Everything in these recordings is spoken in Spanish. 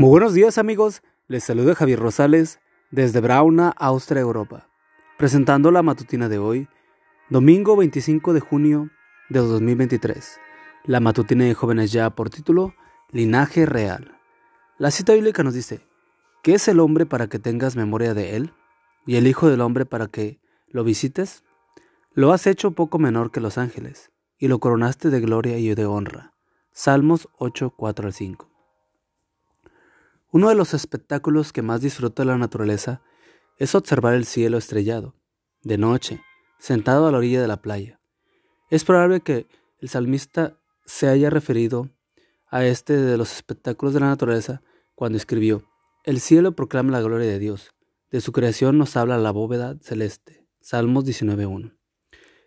Muy buenos días amigos, les saluda Javier Rosales desde Brauna, Austria, Europa, presentando la matutina de hoy, domingo 25 de junio de 2023. La matutina de jóvenes ya por título Linaje Real. La cita bíblica nos dice, ¿qué es el hombre para que tengas memoria de él? ¿Y el Hijo del hombre para que lo visites? Lo has hecho poco menor que los ángeles, y lo coronaste de gloria y de honra. Salmos 8, 4 al 5. Uno de los espectáculos que más disfruto de la naturaleza es observar el cielo estrellado, de noche, sentado a la orilla de la playa. Es probable que el salmista se haya referido a este de los espectáculos de la naturaleza cuando escribió, El cielo proclama la gloria de Dios, de su creación nos habla la bóveda celeste. Salmos 19.1.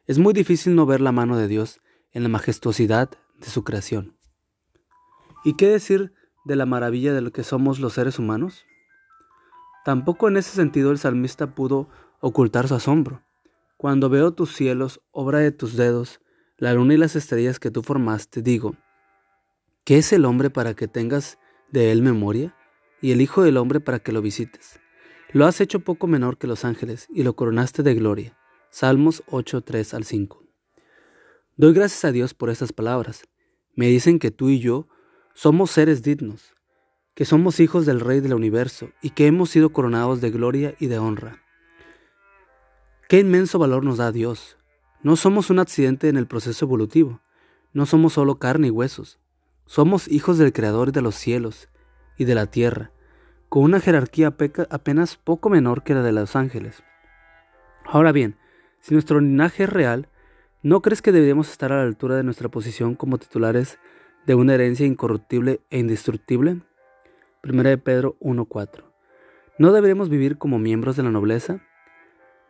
Es muy difícil no ver la mano de Dios en la majestuosidad de su creación. ¿Y qué decir de la maravilla de lo que somos los seres humanos? Tampoco en ese sentido el salmista pudo ocultar su asombro. Cuando veo tus cielos, obra de tus dedos, la luna y las estrellas que tú formaste, digo, ¿qué es el hombre para que tengas de él memoria? Y el Hijo del hombre para que lo visites. Lo has hecho poco menor que los ángeles y lo coronaste de gloria. Salmos 8, 3 al 5. Doy gracias a Dios por estas palabras. Me dicen que tú y yo somos seres dignos, que somos hijos del Rey del universo y que hemos sido coronados de gloria y de honra. Qué inmenso valor nos da Dios. No somos un accidente en el proceso evolutivo, no somos solo carne y huesos, somos hijos del Creador de los cielos y de la tierra, con una jerarquía apenas poco menor que la de los ángeles. Ahora bien, si nuestro linaje es real, ¿no crees que deberíamos estar a la altura de nuestra posición como titulares de una herencia incorruptible e indestructible? 1 de Pedro 1.4. ¿No deberemos vivir como miembros de la nobleza?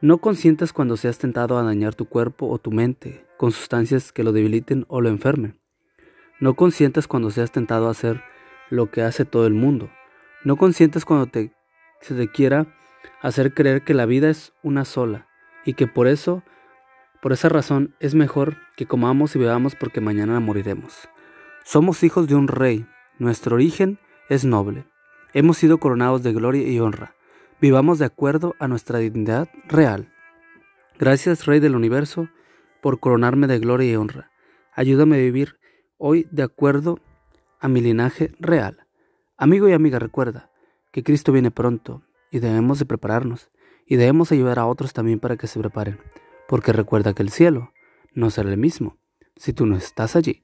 No consientas cuando seas tentado a dañar tu cuerpo o tu mente con sustancias que lo debiliten o lo enfermen. No consientas cuando seas tentado a hacer lo que hace todo el mundo. No consientas cuando te, se te quiera hacer creer que la vida es una sola y que por eso, por esa razón, es mejor que comamos y bebamos porque mañana moriremos. Somos hijos de un rey, nuestro origen es noble. Hemos sido coronados de gloria y honra. Vivamos de acuerdo a nuestra dignidad real. Gracias, Rey del universo, por coronarme de gloria y honra. Ayúdame a vivir hoy de acuerdo a mi linaje real. Amigo y amiga, recuerda que Cristo viene pronto y debemos de prepararnos y debemos ayudar a otros también para que se preparen, porque recuerda que el cielo no será el mismo si tú no estás allí.